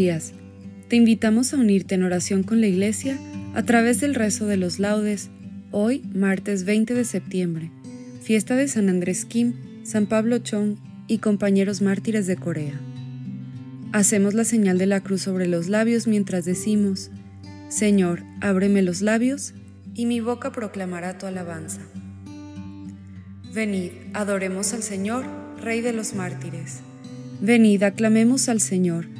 Días. Te invitamos a unirte en oración con la Iglesia a través del rezo de los laudes, hoy martes 20 de septiembre, fiesta de San Andrés Kim, San Pablo Chong y compañeros mártires de Corea. Hacemos la señal de la cruz sobre los labios mientras decimos, Señor, ábreme los labios, y mi boca proclamará tu alabanza. Venid, adoremos al Señor, Rey de los mártires. Venid, aclamemos al Señor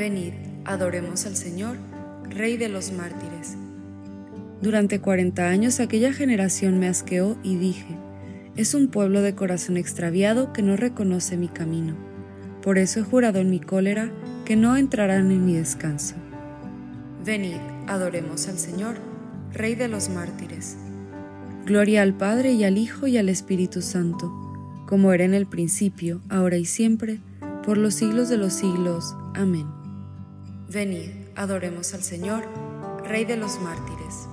Venid, adoremos al Señor, Rey de los mártires. Durante cuarenta años aquella generación me asqueó y dije, es un pueblo de corazón extraviado que no reconoce mi camino. Por eso he jurado en mi cólera que no entrarán en mi descanso. Venid, adoremos al Señor, Rey de los mártires. Gloria al Padre y al Hijo y al Espíritu Santo, como era en el principio, ahora y siempre, por los siglos de los siglos. Amén. Venid, adoremos al Señor, Rey de los mártires.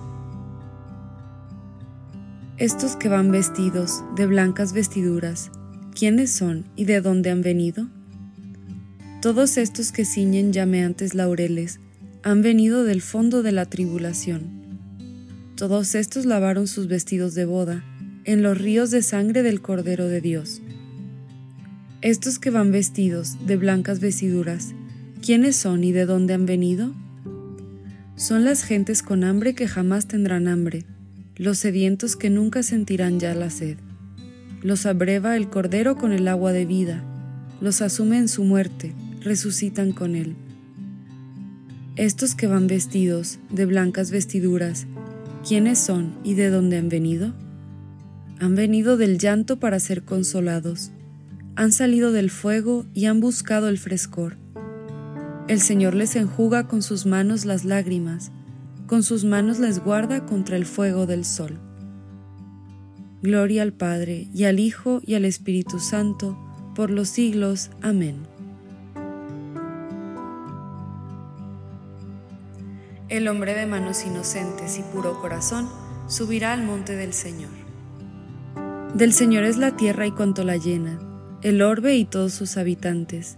Estos que van vestidos de blancas vestiduras, ¿quiénes son y de dónde han venido? Todos estos que ciñen llameantes laureles han venido del fondo de la tribulación. Todos estos lavaron sus vestidos de boda en los ríos de sangre del Cordero de Dios. Estos que van vestidos de blancas vestiduras, ¿Quiénes son y de dónde han venido? Son las gentes con hambre que jamás tendrán hambre, los sedientos que nunca sentirán ya la sed. Los abreva el Cordero con el agua de vida, los asume en su muerte, resucitan con él. Estos que van vestidos de blancas vestiduras, ¿quiénes son y de dónde han venido? Han venido del llanto para ser consolados, han salido del fuego y han buscado el frescor el Señor les enjuga con sus manos las lágrimas, con sus manos les guarda contra el fuego del sol. Gloria al Padre, y al Hijo, y al Espíritu Santo, por los siglos. Amén. El hombre de manos inocentes y puro corazón subirá al monte del Señor. Del Señor es la tierra y cuanto la llena, el orbe y todos sus habitantes.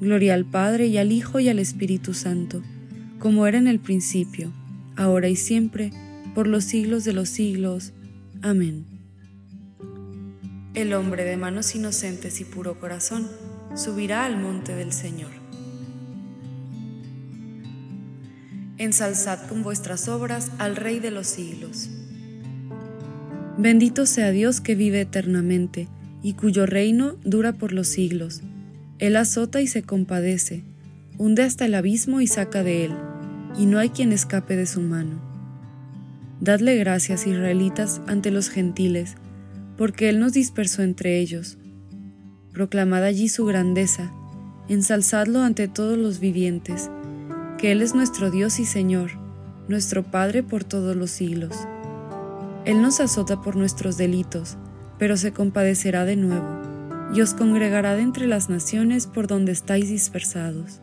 Gloria al Padre y al Hijo y al Espíritu Santo, como era en el principio, ahora y siempre, por los siglos de los siglos. Amén. El hombre de manos inocentes y puro corazón subirá al monte del Señor. Ensalzad con vuestras obras al Rey de los siglos. Bendito sea Dios que vive eternamente y cuyo reino dura por los siglos. Él azota y se compadece, hunde hasta el abismo y saca de él, y no hay quien escape de su mano. Dadle gracias, israelitas, ante los gentiles, porque Él nos dispersó entre ellos. Proclamad allí su grandeza, ensalzadlo ante todos los vivientes, que Él es nuestro Dios y Señor, nuestro Padre por todos los siglos. Él nos azota por nuestros delitos, pero se compadecerá de nuevo, y os congregará de entre las naciones por donde estáis dispersados.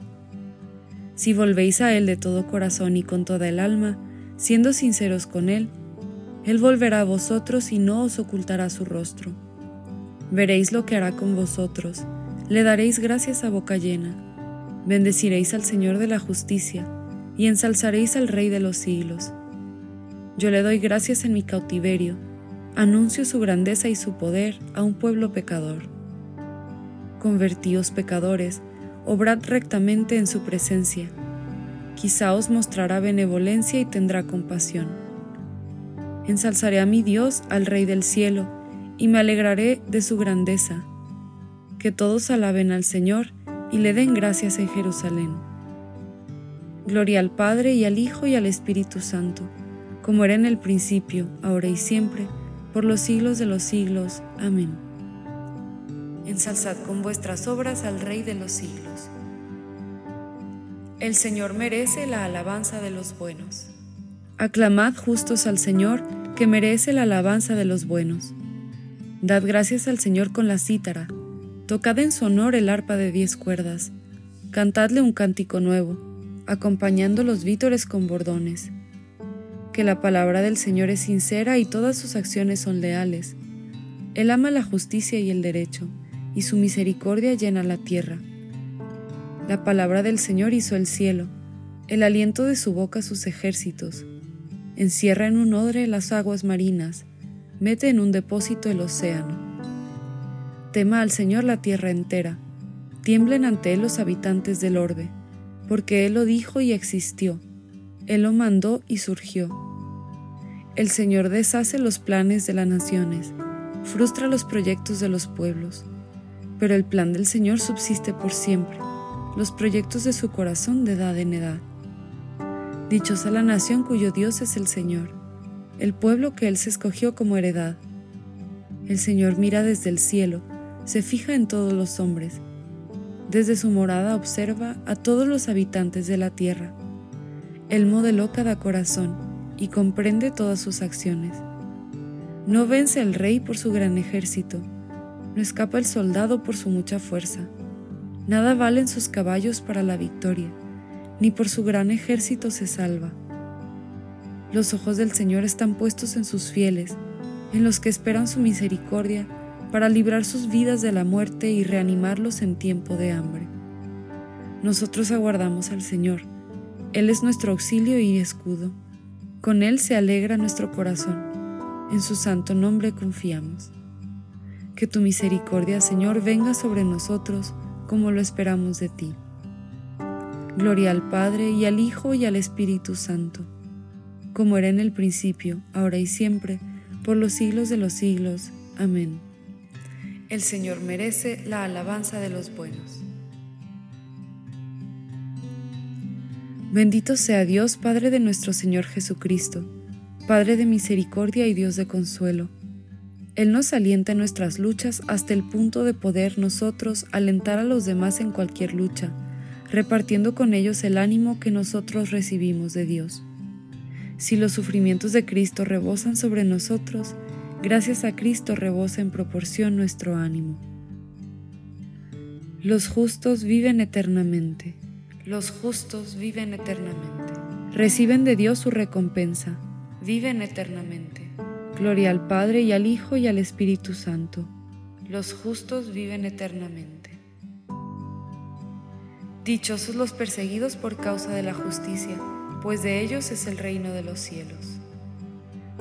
Si volvéis a Él de todo corazón y con toda el alma, siendo sinceros con Él, Él volverá a vosotros y no os ocultará su rostro. Veréis lo que hará con vosotros, le daréis gracias a boca llena, bendeciréis al Señor de la justicia, y ensalzaréis al Rey de los siglos. Yo le doy gracias en mi cautiverio, anuncio su grandeza y su poder a un pueblo pecador. Convertíos pecadores, obrad rectamente en su presencia quizá os mostrará benevolencia y tendrá compasión. Ensalzaré a mi Dios, al Rey del cielo, y me alegraré de su grandeza. Que todos alaben al Señor y le den gracias en Jerusalén. Gloria al Padre y al Hijo y al Espíritu Santo, como era en el principio, ahora y siempre, por los siglos de los siglos. Amén. Ensalzad con vuestras obras al Rey de los siglos. El Señor merece la alabanza de los buenos. Aclamad justos al Señor, que merece la alabanza de los buenos. Dad gracias al Señor con la cítara, tocad en su honor el arpa de diez cuerdas, cantadle un cántico nuevo, acompañando los vítores con bordones. Que la palabra del Señor es sincera y todas sus acciones son leales. Él ama la justicia y el derecho, y su misericordia llena la tierra. La palabra del Señor hizo el cielo, el aliento de su boca sus ejércitos. Encierra en un odre las aguas marinas, mete en un depósito el océano. Tema al Señor la tierra entera, tiemblen ante Él los habitantes del orbe, porque Él lo dijo y existió, Él lo mandó y surgió. El Señor deshace los planes de las naciones, frustra los proyectos de los pueblos, pero el plan del Señor subsiste por siempre los proyectos de su corazón de edad en edad. Dichosa la nación cuyo Dios es el Señor, el pueblo que Él se escogió como heredad. El Señor mira desde el cielo, se fija en todos los hombres. Desde su morada observa a todos los habitantes de la tierra. Él modeló cada corazón y comprende todas sus acciones. No vence el rey por su gran ejército, no escapa el soldado por su mucha fuerza Nada valen sus caballos para la victoria, ni por su gran ejército se salva. Los ojos del Señor están puestos en sus fieles, en los que esperan su misericordia, para librar sus vidas de la muerte y reanimarlos en tiempo de hambre. Nosotros aguardamos al Señor. Él es nuestro auxilio y escudo. Con Él se alegra nuestro corazón. En su santo nombre confiamos. Que tu misericordia, Señor, venga sobre nosotros como lo esperamos de ti. Gloria al Padre y al Hijo y al Espíritu Santo, como era en el principio, ahora y siempre, por los siglos de los siglos. Amén. El Señor merece la alabanza de los buenos. Bendito sea Dios, Padre de nuestro Señor Jesucristo, Padre de misericordia y Dios de consuelo. Él nos alienta en nuestras luchas hasta el punto de poder nosotros alentar a los demás en cualquier lucha repartiendo con ellos el ánimo que nosotros recibimos de Dios. Si los sufrimientos de Cristo rebosan sobre nosotros, gracias a Cristo rebosa en proporción nuestro ánimo. Los justos viven eternamente. Los justos viven eternamente. Reciben de Dios su recompensa. Viven eternamente. Gloria al Padre y al Hijo y al Espíritu Santo. Los justos viven eternamente. Dichosos los perseguidos por causa de la justicia, pues de ellos es el reino de los cielos.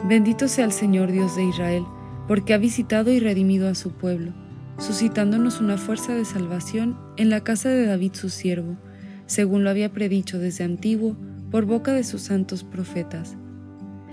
Bendito sea el Señor Dios de Israel, porque ha visitado y redimido a su pueblo, suscitándonos una fuerza de salvación en la casa de David su siervo, según lo había predicho desde antiguo por boca de sus santos profetas.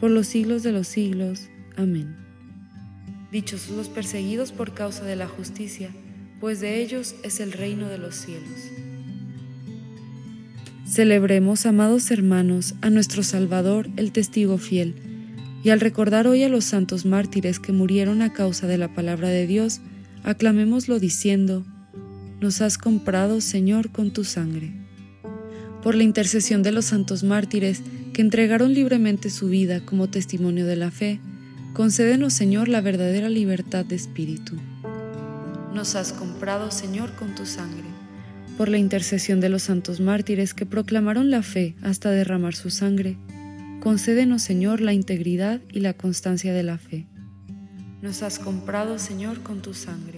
por los siglos de los siglos. Amén. Dichosos los perseguidos por causa de la justicia, pues de ellos es el reino de los cielos. Celebremos, amados hermanos, a nuestro Salvador, el testigo fiel, y al recordar hoy a los santos mártires que murieron a causa de la palabra de Dios, aclamémoslo diciendo, Nos has comprado, Señor, con tu sangre. Por la intercesión de los santos mártires que entregaron libremente su vida como testimonio de la fe, concédenos, Señor, la verdadera libertad de espíritu. Nos has comprado, Señor, con tu sangre por la intercesión de los santos mártires que proclamaron la fe hasta derramar su sangre, concédenos, Señor, la integridad y la constancia de la fe. Nos has comprado, Señor, con tu sangre.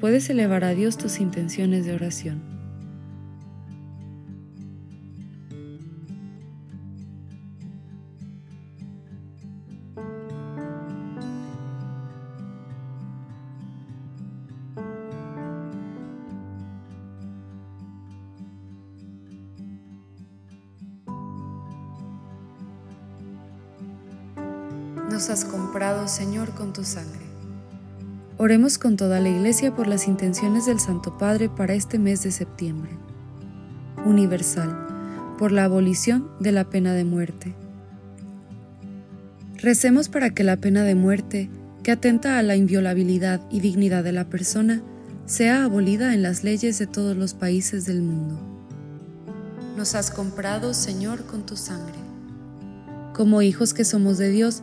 puedes elevar a Dios tus intenciones de oración. nos has comprado, Señor, con tu sangre. Oremos con toda la Iglesia por las intenciones del Santo Padre para este mes de septiembre. Universal, por la abolición de la pena de muerte. Recemos para que la pena de muerte, que atenta a la inviolabilidad y dignidad de la persona, sea abolida en las leyes de todos los países del mundo. Nos has comprado, Señor, con tu sangre. Como hijos que somos de Dios,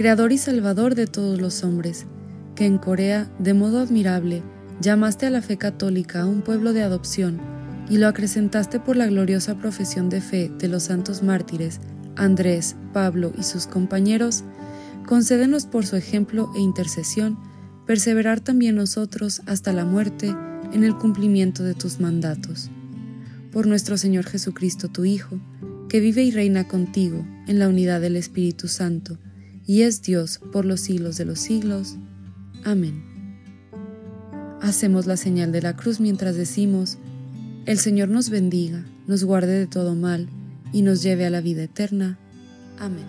Creador y Salvador de todos los hombres, que en Corea, de modo admirable, llamaste a la fe católica a un pueblo de adopción y lo acrecentaste por la gloriosa profesión de fe de los santos mártires Andrés, Pablo y sus compañeros, concédenos por su ejemplo e intercesión perseverar también nosotros hasta la muerte en el cumplimiento de tus mandatos. Por nuestro Señor Jesucristo, tu Hijo, que vive y reina contigo en la unidad del Espíritu Santo, y es Dios por los siglos de los siglos. Amén. Hacemos la señal de la cruz mientras decimos, El Señor nos bendiga, nos guarde de todo mal, y nos lleve a la vida eterna. Amén.